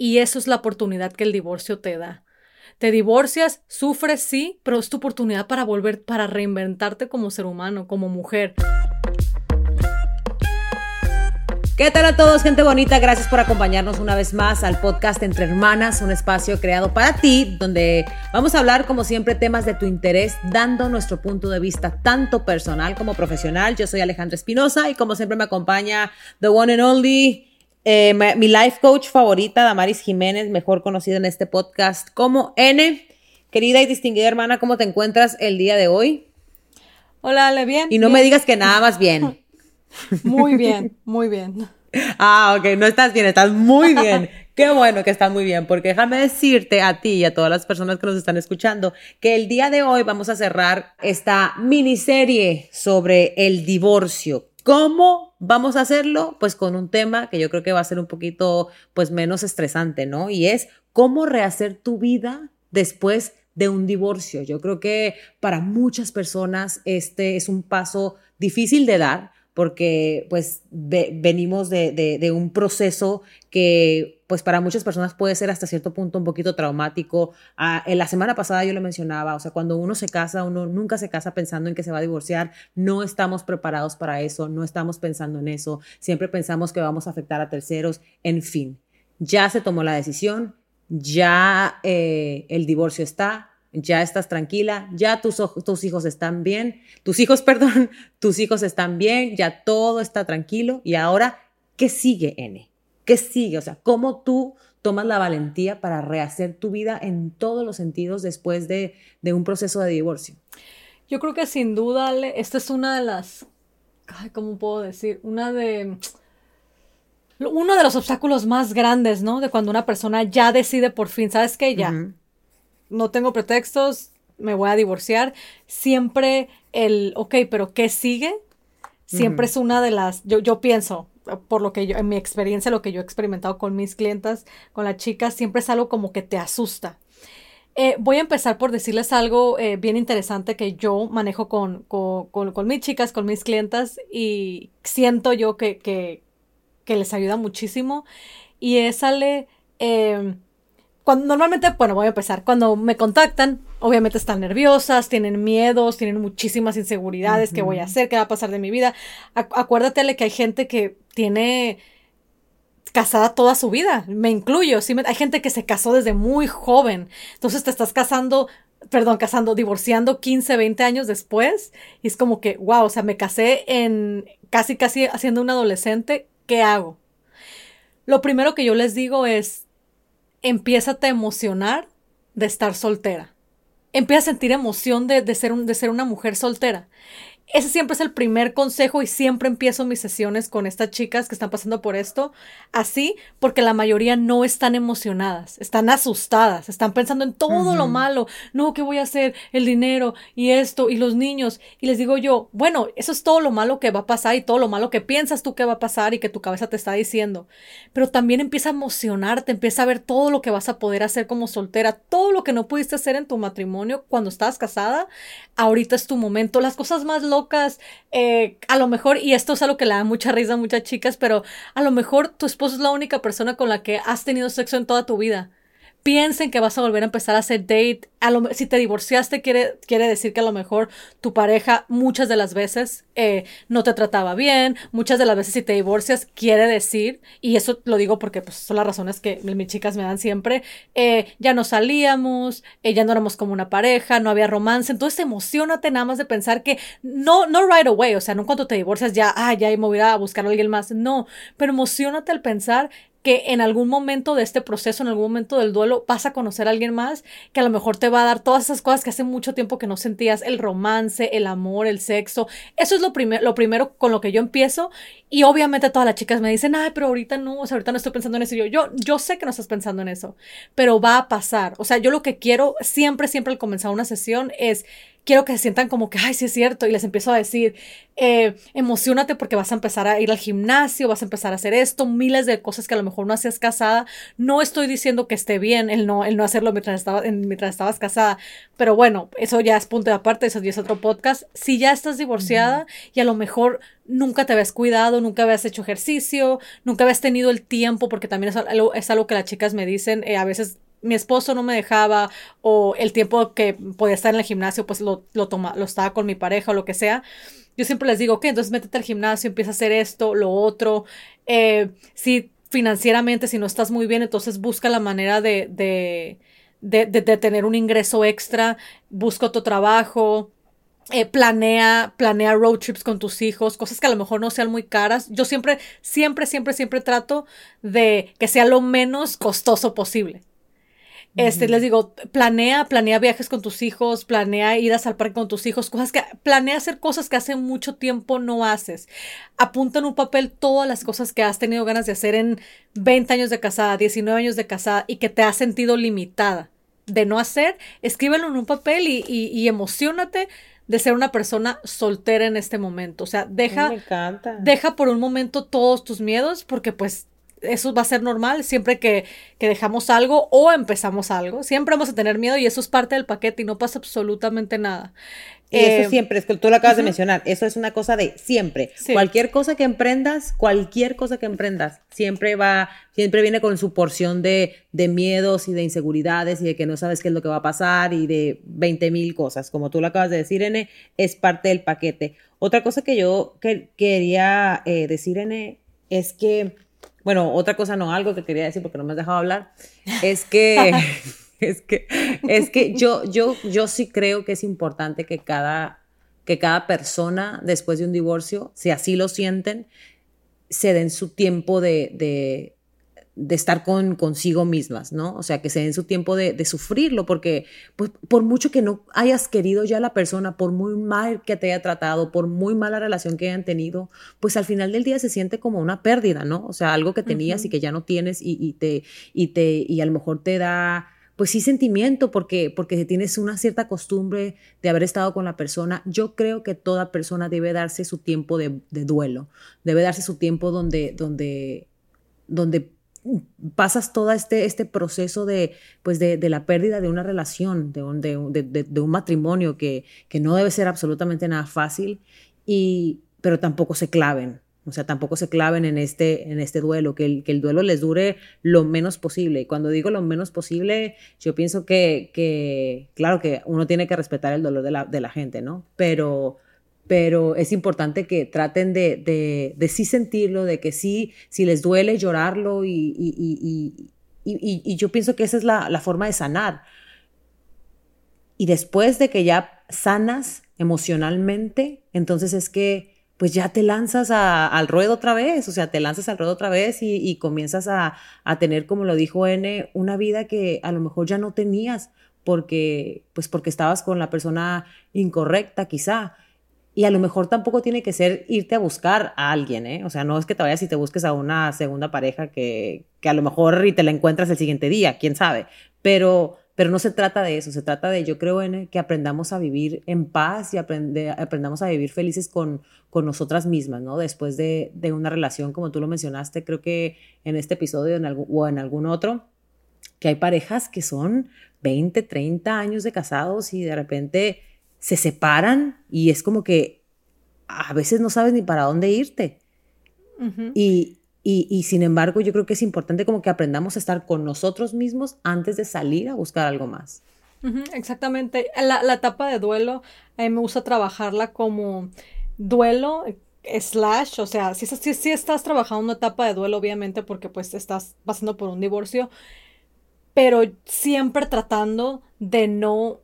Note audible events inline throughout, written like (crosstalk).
y eso es la oportunidad que el divorcio te da. Te divorcias, sufres, sí, pero es tu oportunidad para volver, para reinventarte como ser humano, como mujer. ¿Qué tal a todos, gente bonita? Gracias por acompañarnos una vez más al podcast Entre Hermanas, un espacio creado para ti, donde vamos a hablar, como siempre, temas de tu interés, dando nuestro punto de vista tanto personal como profesional. Yo soy Alejandra Espinosa y como siempre me acompaña The One and Only, eh, mi life coach favorita, Damaris Jiménez, mejor conocida en este podcast como N. Querida y distinguida hermana, ¿cómo te encuentras el día de hoy? Hola, Ale, bien. Y no me digas que nada más bien. (laughs) Muy bien, muy bien. (laughs) Ah, ok, no estás bien, estás muy bien. Qué bueno que estás muy bien, porque déjame decirte a ti y a todas las personas que nos están escuchando que el día de hoy vamos a cerrar esta miniserie sobre el divorcio. ¿Cómo vamos a hacerlo? Pues con un tema que yo creo que va a ser un poquito pues menos estresante, ¿no? Y es cómo rehacer tu vida después de un divorcio. Yo creo que para muchas personas este es un paso difícil de dar porque pues venimos de, un proceso que pues para muchas personas puede ser hasta cierto punto un poquito traumático. Ah, en la semana pasada yo le mencionaba, o sea, cuando uno se casa, uno nunca se casa pensando en que se va a divorciar, no estamos preparados para eso, no estamos pensando en eso, siempre pensamos que vamos a afectar a terceros, en fin, ya se tomó la decisión, ya eh, el divorcio está, ya estás tranquila, ya tus, tus hijos están bien, tus hijos, (laughs) perdón, tus hijos están bien, ya todo está tranquilo y ahora, ¿qué sigue, N? ¿Qué sigue? O sea, ¿cómo tú tomas la valentía para rehacer tu vida en todos los sentidos después de, un proceso de divorcio? Yo creo que sin duda, esta es una de las, ¿cómo puedo decir? Una de uno de los obstáculos más grandes, ¿no? De cuando una persona ya decide por fin, ¿sabes qué? Ya, no tengo pretextos, me voy a divorciar. Siempre el, ok, pero ¿qué sigue? Siempre es una de las, yo, yo pienso, por lo que yo, en mi experiencia, lo que yo he experimentado con mis clientas, con las chicas, siempre es algo como que te asusta. Eh, voy a empezar por decirles algo eh, bien interesante que yo manejo con, con, mis chicas, con mis clientas y siento yo que, que, les ayuda muchísimo. Y es, sale, eh, cuando normalmente, bueno, voy a empezar. Cuando me contactan, obviamente están nerviosas, tienen miedos, tienen muchísimas inseguridades. ¿Qué voy a hacer? ¿Qué va a pasar de mi vida? acuérdate que hay gente que tiene casada toda su vida. Me incluyo. ¿sí? Hay gente que se casó desde muy joven. Entonces te estás casando perdón, casando, divorciando 15, 20 años después. Y es como que, wow, o sea, me casé en casi, casi haciendo un adolescente. ¿Qué hago? Lo primero que yo les digo es, empieza a emocionar de estar soltera. Empieza a sentir emoción de, ser de ser una mujer soltera. Ese siempre es el primer consejo y siempre empiezo mis sesiones con estas chicas que están pasando por esto así, porque la mayoría no están emocionadas, están asustadas, están pensando en todo lo malo, no, ¿qué voy a hacer? El dinero y esto y los niños. Y les digo yo, bueno, eso es todo lo malo que va a pasar y todo lo malo que piensas tú que va a pasar y que tu cabeza te está diciendo. Pero también empieza a emocionarte, empieza a ver todo lo que vas a poder hacer como soltera, todo lo que no pudiste hacer en tu matrimonio cuando estabas casada, ahorita es tu momento, las cosas más locas eh, a lo mejor, y esto es algo que le da mucha risa a muchas chicas, pero a lo mejor tu esposo es la única persona con la que has tenido sexo en toda tu vida piensen que vas a volver a empezar a hacer date. Si te divorciaste, quiere, quiere decir que a lo mejor tu pareja muchas de las veces eh, no te trataba bien. Muchas de las veces si te divorcias, quiere decir, y eso lo digo porque pues, son las razones que mis chicas me dan siempre, eh, ya no salíamos, eh, ya no éramos como una pareja, no había romance. Entonces emocionate nada más de pensar que no, no right away, o sea, no cuando te divorcias ya, ah, ya me voy a buscar a alguien más. No, pero emocionate al pensar que en algún momento de este proceso, en algún momento del duelo, vas a conocer a alguien más que a lo mejor te va a dar todas esas cosas que hace mucho tiempo que no sentías, el romance, el amor, el sexo. Eso es lo, lo primero con lo que yo empiezo y obviamente todas las chicas me dicen, ay, pero ahorita no, o sea, ahorita no estoy pensando en eso. yo, yo, yo sé que no estás pensando en eso, pero va a pasar. O sea, yo lo que quiero siempre, siempre al comenzar una sesión es quiero que se sientan como que, ay, sí es cierto, y les empiezo a decir, eh, emocionate porque vas a empezar a ir al gimnasio, vas a empezar a hacer esto, miles de cosas que a lo mejor no hacías casada. No estoy diciendo que esté bien el no, el no hacerlo mientras, estaba, mientras estabas casada, pero bueno, eso ya es punto de aparte, eso ya es otro podcast. Si ya estás divorciada y a lo mejor nunca te habías cuidado, nunca habías hecho ejercicio, nunca habías tenido el tiempo, porque también es algo, es algo que las chicas me dicen, eh, a veces mi esposo no me dejaba o el tiempo que podía estar en el gimnasio pues lo, lo, toma, lo estaba con mi pareja o lo que sea. Yo siempre les digo, ok, entonces métete al gimnasio, empieza a hacer esto, lo otro. Eh, si financieramente, si no estás muy bien, entonces busca la manera de, de, de, de tener un ingreso extra, busca otro trabajo, eh, planea, planea road trips con tus hijos, cosas que a lo mejor no sean muy caras. Yo siempre, siempre, siempre, siempre trato de que sea lo menos costoso posible. Este, les digo, planea, planea viajes con tus hijos, planea idas al parque con tus hijos, cosas que, planea hacer cosas que hace mucho tiempo no haces. Apunta en un papel todas las cosas que has tenido ganas de hacer en 20 años de casada, 19 años de casada y que te has sentido limitada de no hacer, escríbelo en un papel y, y, y emocionate de ser una persona soltera en este momento. O sea, deja, deja por un momento todos tus miedos porque pues eso va a ser normal siempre que, que, dejamos algo o empezamos algo. Siempre vamos a tener miedo y eso es parte del paquete y no pasa absolutamente nada. Y eso eh, siempre, es que tú lo acabas de mencionar, eso es una cosa de siempre. Cualquier cosa que emprendas, cualquier cosa que emprendas, siempre va, siempre viene con su porción de, de miedos y de inseguridades y de que no sabes qué es lo que va a pasar y de 20 mil cosas. Como tú lo acabas de decir, N, es parte del paquete. Otra cosa que yo que, quería eh, decir, N, es que bueno, otra cosa no, algo que quería decir porque no me has dejado hablar, es que, (laughs) es que, es que yo, yo, yo sí creo que es importante que cada, que cada persona después de un divorcio, si así lo sienten, se den su tiempo de, de estar con consigo mismas, ¿no? O sea, que se den su tiempo de, sufrirlo, porque pues, por mucho que no hayas querido ya a la persona, por muy mal que te haya tratado, por muy mala relación que hayan tenido, pues al final del día se siente como una pérdida, ¿no? O sea, algo que tenías y que ya no tienes y, te, y, te, y a lo mejor te da pues sí sentimiento porque porque tienes una cierta costumbre de haber estado con la persona. Yo creo que toda persona debe darse su tiempo de, de duelo, debe darse su tiempo donde donde donde pasas todo este, este proceso de, pues de, la pérdida de una relación, de un, de, un matrimonio que, que, no debe ser absolutamente nada fácil, y, pero tampoco se claven. O sea, tampoco se claven en este, en este duelo, que el, que el duelo les dure lo menos posible. Y cuando digo lo menos posible, yo pienso que, que claro que uno tiene que respetar el dolor de la, de la gente, ¿no? Pero, pero es importante que traten de, de, de, sí sentirlo, de que sí, si les duele, llorarlo y, y, y, y yo pienso que esa es la, la, forma de sanar. Y después de que ya sanas emocionalmente, entonces es que pues ya te lanzas al ruedo otra vez, o sea, te lanzas al ruedo otra vez y, comienzas a, a, tener, como lo dijo N, una vida que a lo mejor ya no tenías porque, pues porque estabas con la persona incorrecta quizá. Y a lo mejor tampoco tiene que ser irte a buscar a alguien, ¿eh? O sea, no es que te vayas y te busques a una segunda pareja que, que a lo mejor y te la encuentras el siguiente día, quién sabe. Pero, pero no se trata de eso, se trata de, yo creo, en que aprendamos a vivir en paz y aprendamos a vivir felices con, con nosotras mismas, ¿no? Después de, de, una relación, como tú lo mencionaste, creo que en este episodio o en algún otro, que hay parejas que son 20, 30 años de casados y de repente se separan y es como que a veces no sabes ni para dónde irte. y, y, sin embargo, yo creo que es importante como que aprendamos a estar con nosotros mismos antes de salir a buscar algo más. exactamente. La, la, etapa de duelo, a mí me gusta trabajarla como duelo slash, o sea, si, si, si, estás trabajando una etapa de duelo, obviamente, porque pues estás pasando por un divorcio, pero siempre tratando de no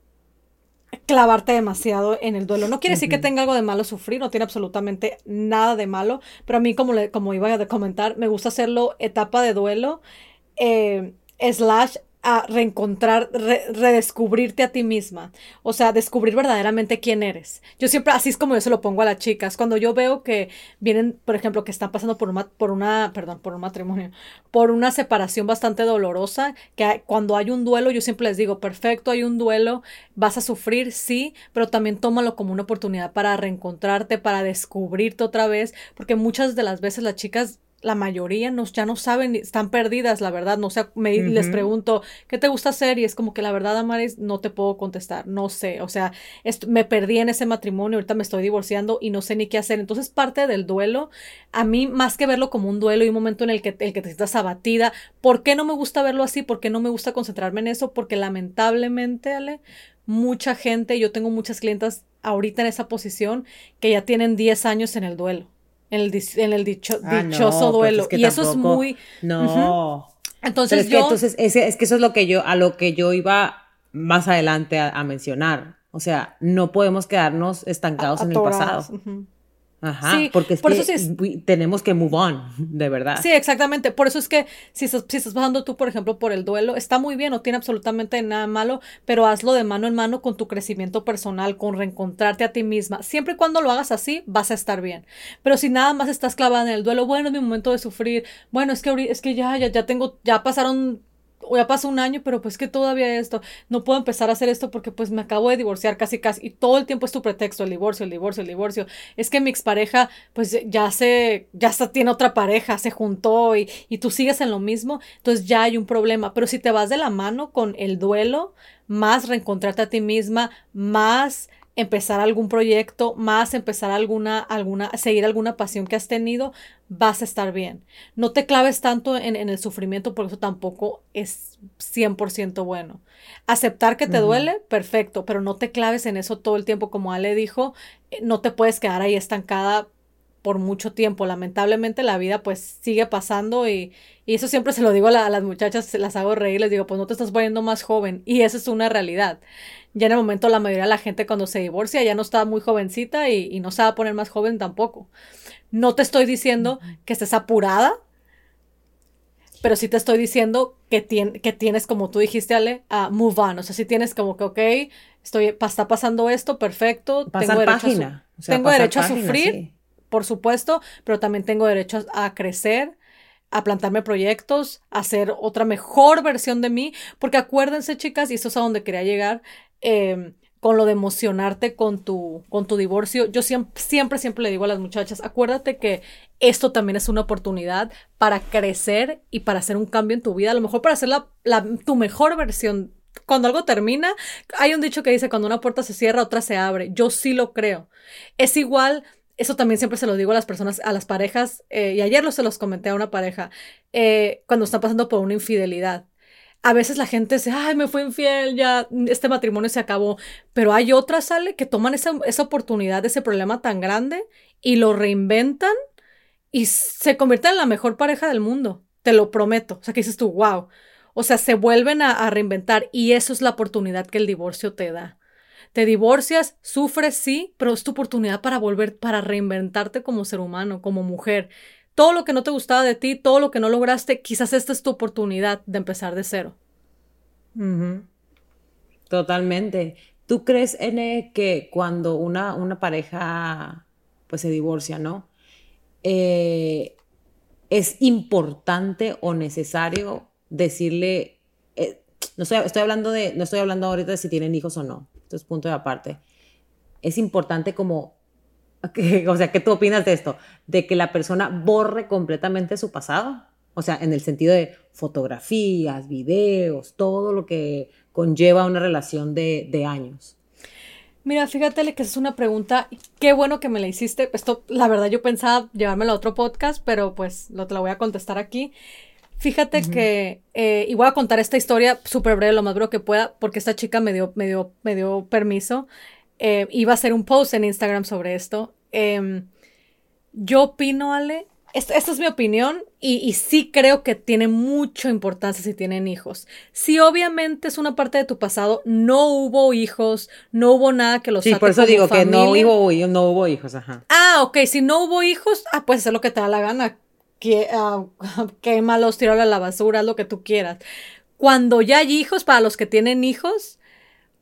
clavarte demasiado en el duelo. No quiere decir que tenga algo de malo sufrir, no tiene absolutamente nada de malo, pero a mí, como, le, como iba a comentar, me gusta hacerlo etapa de duelo, eh, slash a reencontrar, redescubrirte a ti misma. O sea, descubrir verdaderamente quién eres. Yo siempre, así es como yo se lo pongo a las chicas. Cuando yo veo que vienen, por ejemplo, que están pasando por una, por una, perdón, por un matrimonio, por una separación bastante dolorosa, que cuando hay un duelo, yo siempre les digo, perfecto, hay un duelo, vas a sufrir, sí, pero también tómalo como una oportunidad para reencontrarte, para descubrirte otra vez, porque muchas de las veces las chicas la mayoría no, ya no saben, están perdidas, la verdad, no sé, me, les pregunto, ¿qué te gusta hacer? Y es como que la verdad, Amaris, no te puedo contestar, no sé, o sea, me perdí en ese matrimonio, ahorita me estoy divorciando y no sé ni qué hacer. Entonces, parte del duelo, a mí, más que verlo como un duelo y un momento en el que, el que te sientas abatida, ¿por qué no me gusta verlo así? ¿Por qué no me gusta concentrarme en eso? Porque lamentablemente, Ale, mucha gente, yo tengo muchas clientas ahorita en esa posición que ya tienen 10 años en el duelo en el, en el dicho, ah, dichoso pues duelo. y eso es muy... No. Entonces yo... entonces, es, que eso es lo que yo, a lo que yo iba más adelante a, mencionar. O sea, no podemos quedarnos estancados en el pasado. Ajá, porque es que tenemos que move on, de verdad. Sí, exactamente. Por eso es que si estás, si estás pasando tú, por ejemplo, por el duelo, está muy bien, no tiene absolutamente nada malo, pero hazlo de mano en mano con tu crecimiento personal, con reencontrarte a ti misma. Siempre y cuando lo hagas así, vas a estar bien. Pero si nada más estás clavada en el duelo, bueno, es mi momento de sufrir, bueno, es que, es que ya, ya, ya tengo, ya pasaron ya pasó un año, pero pues que todavía esto, no puedo empezar a hacer esto porque pues me acabo de divorciar casi casi y todo el tiempo es tu pretexto, el divorcio, el divorcio, el divorcio. Es que mi expareja pues ya se, ya tiene otra pareja, se juntó y, y tú sigues en lo mismo, entonces ya hay un problema. Pero si te vas de la mano con el duelo, más reencontrarte a ti misma, más empezar algún proyecto, más empezar alguna, alguna, seguir alguna pasión que has tenido, vas a estar bien. No te claves tanto en, el sufrimiento porque eso tampoco es 100% bueno. Aceptar que te duele, perfecto, pero no te claves en eso todo el tiempo, como Ale dijo, eh, no te puedes quedar ahí estancada por mucho tiempo. Lamentablemente la vida pues sigue pasando y, y eso siempre se lo digo a, las muchachas, las hago reír, les digo, pues no te estás poniendo más joven y eso es una realidad. Ya en el momento la mayoría de la gente cuando se divorcia ya no está muy jovencita y, no se va a poner más joven tampoco. No te estoy diciendo que estés apurada, pero sí te estoy diciendo que, que tienes, como tú dijiste, Ale, a move on. O sea, si tienes como que, ok, estoy, está pasando esto, perfecto. tengo derecho página. A, tengo derecho a sufrir, por supuesto, pero también tengo derecho a crecer, a plantarme proyectos, a hacer otra mejor versión de mí, porque acuérdense chicas, y eso es a donde quería llegar, Em, con lo de emocionarte con tu, con tu divorcio. Yo siempre, siempre, siempre le digo a las muchachas, acuérdate que esto también es una oportunidad para crecer y para hacer un cambio en tu vida, a lo mejor para hacer la, tu mejor versión. Cuando algo termina, hay un dicho que dice, cuando una puerta se cierra, otra se abre. Yo sí lo creo. Es igual eso también siempre se lo digo a las personas, a las parejas, eh, y ayer lo se los comenté a una pareja, eh, cuando están pasando por una infidelidad a veces la gente dice, ay, me fue infiel, ya este matrimonio se acabó, pero hay otras, sale, que toman esa, esa oportunidad, ese problema tan grande y lo reinventan y se convierten en la mejor pareja del mundo, te lo prometo. O sea, que dices tú, wow. O sea, se vuelven a, a reinventar y eso es la oportunidad que el divorcio te da. Te divorcias, sufres, sí, pero es tu oportunidad para volver, para reinventarte como ser humano, como mujer todo lo que no te gustaba de ti, todo lo que no lograste, quizás esta es tu oportunidad de empezar de cero. Totalmente. ¿Tú crees, N, que cuando una, una pareja pues se divorcia, ¿no? Eh, es importante o necesario decirle, eh, no estoy, estoy, hablando de, no estoy hablando ahorita de si tienen hijos o no, esto es punto de aparte. Es importante como (laughs) o sea, ¿qué tú opinas de esto? De que la persona borre completamente su pasado. O sea, en el sentido de fotografías, videos, todo lo que conlleva una relación de, de años. Mira, fíjate que es una pregunta, qué bueno que me la hiciste. Esto, la verdad, yo pensaba llevármelo a otro podcast, pero pues lo, te la voy a contestar aquí. Fíjate que, eh, y voy a contar esta historia súper breve, lo más breve que pueda, porque esta chica me dio, me dio, me dio permiso. Eh, iba a hacer un post en Instagram sobre esto. Em, yo opino, Ale, esta, es mi opinión y, sí creo que tiene mucha importancia si tienen hijos. Si obviamente es una parte de tu pasado, no hubo hijos, no hubo nada que los Sí, por eso digo que no hubo, no hubo hijos, ajá. Ah, ok, si no hubo hijos, ah, puedes hacer lo que te da la gana. Que, uh, (laughs) quémalos, tíralo a la basura, lo que tú quieras. cuando ya hay hijos, para los que tienen hijos,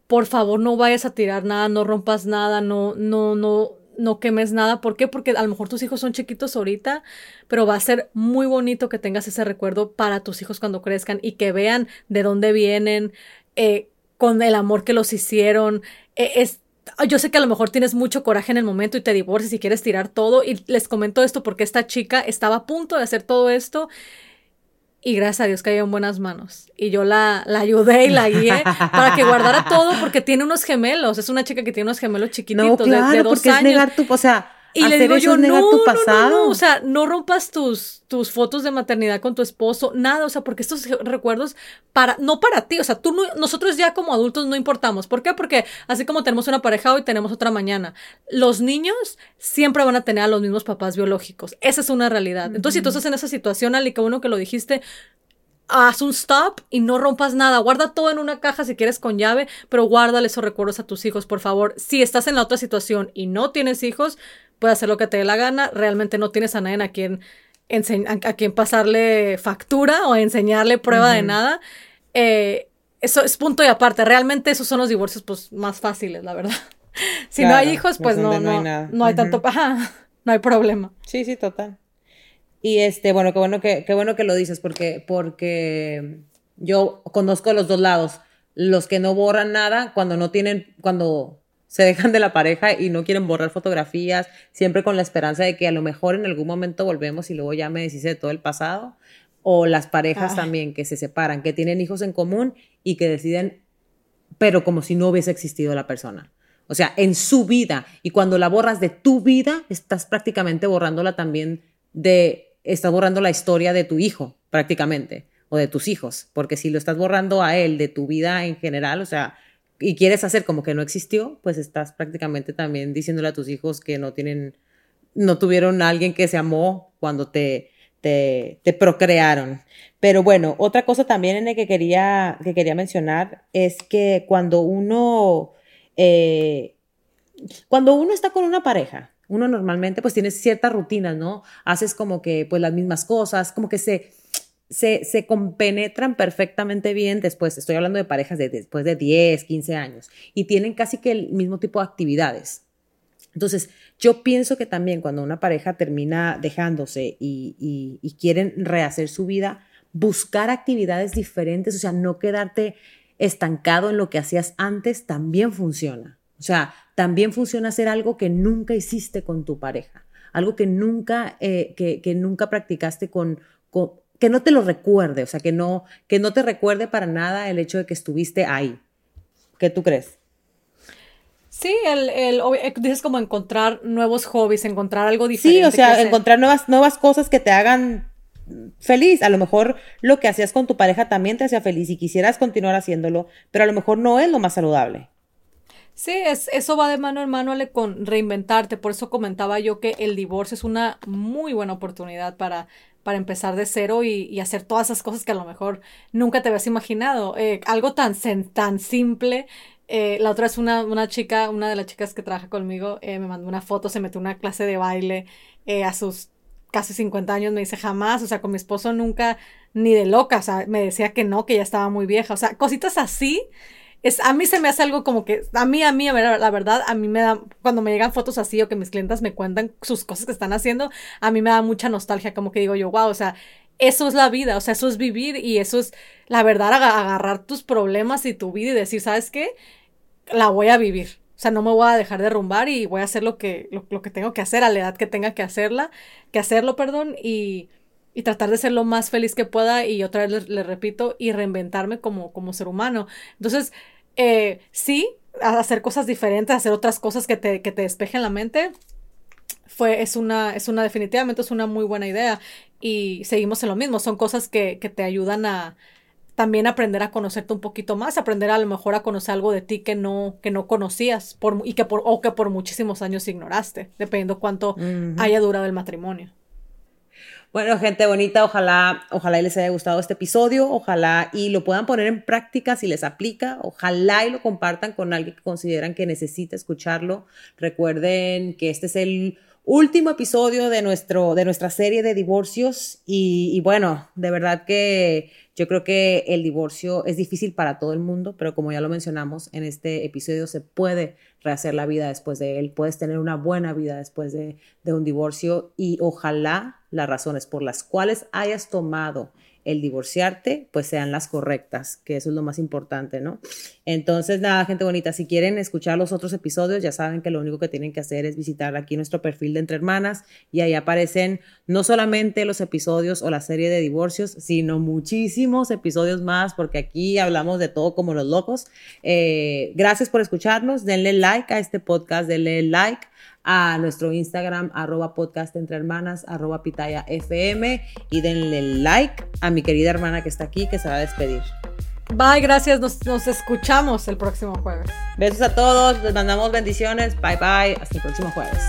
por favor no vayas a tirar nada, no rompas nada, no, no, no, no quemes nada. ¿Por qué? Porque a lo mejor tus hijos son chiquitos ahorita, pero va a ser muy bonito que tengas ese recuerdo para tus hijos cuando crezcan y que vean de dónde vienen, eh, con el amor que los hicieron. Es, yo sé que a lo mejor tienes mucho coraje en el momento y te divorcias y quieres tirar todo. Y les comento esto porque esta chica estaba a punto de hacer todo esto y gracias a Dios cayó en buenas manos. Y yo la, la ayudé y la guié para que guardara todo porque tiene unos gemelos. Es una chica que tiene unos gemelos chiquititos de, de, dos porque años. Es negar tu, o sea, y le digo yo, no, tu pasado. No, no, o sea, no rompas tus, tus fotos de maternidad con tu esposo, nada, o sea, porque estos recuerdos para, no para ti, o sea, tú no, nosotros ya como adultos no importamos. ¿Por qué? Porque así como tenemos una pareja hoy, tenemos otra mañana. Los niños siempre van a tener a los mismos papás biológicos. Esa es una realidad. Entonces, si tú estás en esa situación, Ali, que uno que lo dijiste, haz un stop y no rompas nada. Guarda todo en una caja si quieres con llave, pero guárdale esos recuerdos a tus hijos, por favor. Si estás en la otra situación y no tienes hijos, puedes hacer lo que te dé la gana. Realmente no tienes a nadie a quien, a quien pasarle factura o enseñarle prueba de nada. Eh, eso es punto y aparte. Realmente esos son los divorcios pues, más fáciles, la verdad. (laughs) si no hay hijos, pues no, no, no, hay, tanto, no hay problema. Sí, sí, total. Y este, bueno, qué bueno que, qué bueno que lo dices, porque, porque yo conozco los dos lados. Los que no borran nada cuando no tienen, cuando se dejan de la pareja y no quieren borrar fotografías, siempre con la esperanza de que a lo mejor en algún momento volvemos y luego ya me deshice de todo el pasado. O las parejas también que se separan, que tienen hijos en común y que deciden, pero como si no hubiese existido la persona. O sea, en su vida. Y cuando la borras de tu vida, estás prácticamente borrándola también de estás borrando la historia de tu hijo, prácticamente, o de tus hijos, porque si lo estás borrando a él de tu vida en general, o sea, y quieres hacer como que no existió, pues estás prácticamente también diciéndole a tus hijos que no tienen, no tuvieron a alguien que se amó cuando te, te, te procrearon. Pero bueno, otra cosa también en el que quería, que quería mencionar es que cuando uno, eh, cuando uno está con una pareja, uno normalmente pues tiene ciertas rutinas, ¿no? Haces como que pues las mismas cosas, como que se, se, se compenetran perfectamente bien después, estoy hablando de parejas de después de 10, 15 años, y tienen casi que el mismo tipo de actividades. Entonces, yo pienso que también cuando una pareja termina dejándose y, y, quieren rehacer su vida, buscar actividades diferentes, o sea, no quedarte estancado en lo que hacías antes, también funciona. O sea, también funciona hacer algo que nunca hiciste con tu pareja, algo que nunca, eh, que, nunca practicaste con, que no te lo recuerde, o sea, que no, que no te recuerde para nada el hecho de que estuviste ahí. ¿Qué tú crees? Sí, el, el, eh, dices como encontrar nuevos hobbies, encontrar algo diferente. Sí, o sea, encontrar nuevas, nuevas cosas que te hagan feliz. A lo mejor lo que hacías con tu pareja también te hacía feliz y quisieras continuar haciéndolo, pero a lo mejor no es lo más saludable. Sí, es, eso va de mano en mano con reinventarte. Por eso comentaba yo que el divorcio es una muy buena oportunidad para, para empezar de cero y, hacer todas esas cosas que a lo mejor nunca te habías imaginado. Eh, algo tan, tan simple. Eh, la otra es una, una chica, una de las chicas que trabaja conmigo, eh, me mandó una foto, se metió una clase de baile a sus casi 50 años, me dice jamás, o sea, con mi esposo nunca, ni de loca, o sea, me decía que no, que ya estaba muy vieja, o sea, cositas así a mí se me hace algo como que, a mí, a mí, a ver, la verdad, a mí me da, cuando me llegan fotos así o que mis clientas me cuentan sus cosas que están haciendo, a mí me da mucha nostalgia, como que digo yo, wow, o sea, eso es la vida, o sea, eso es vivir y eso es, la verdad, agarrar tus problemas y tu vida y decir, ¿sabes qué? La voy a vivir. O sea, no me voy a dejar derrumbar y voy a hacer lo que, lo, que tengo que hacer a la edad que tenga que hacerla, que hacerlo, perdón, y, y tratar de ser lo más feliz que pueda y otra vez le, repito y reinventarme como, como ser humano. Entonces, eh, sí, hacer cosas diferentes, hacer otras cosas que te, que te despejen la mente, fue, es una, es una, definitivamente es una muy buena idea. Y seguimos en lo mismo, son cosas que, que te ayudan a también aprender a conocerte un poquito más, aprender a lo mejor a conocer algo de ti que no, que no conocías por, y que por, o que por muchísimos años ignoraste, dependiendo cuánto haya durado el matrimonio. Bueno, gente bonita, ojalá, ojalá les haya gustado este episodio, ojalá y lo puedan poner en práctica si les aplica, ojalá y lo compartan con alguien que consideran que necesita escucharlo. Recuerden que este es el último episodio de, nuestro, de nuestra serie de divorcios y, y, bueno, de verdad que yo creo que el divorcio es difícil para todo el mundo, pero como ya lo mencionamos en este episodio, se puede rehacer la vida después de él, puedes tener una buena vida después de, de un divorcio y ojalá las razones por las cuales hayas tomado el divorciarte, pues sean las correctas, que eso es lo más importante, ¿no? Entonces, nada, gente bonita, si quieren escuchar los otros episodios, ya saben que lo único que tienen que hacer es visitar aquí nuestro perfil de Entre Hermanas y ahí aparecen no solamente los episodios o la serie de divorcios, sino muchísimos episodios más, porque aquí hablamos de todo como los locos. Eh, gracias por escucharnos, denle like a este podcast, denle like a nuestro Instagram, arroba podcast entre hermanas, arroba pitaya fm y denle like a mi querida hermana que está aquí, que se va a despedir. Bye, gracias. Nos, nos escuchamos el próximo jueves. Besos a todos, les mandamos bendiciones. Bye bye. Hasta el próximo jueves.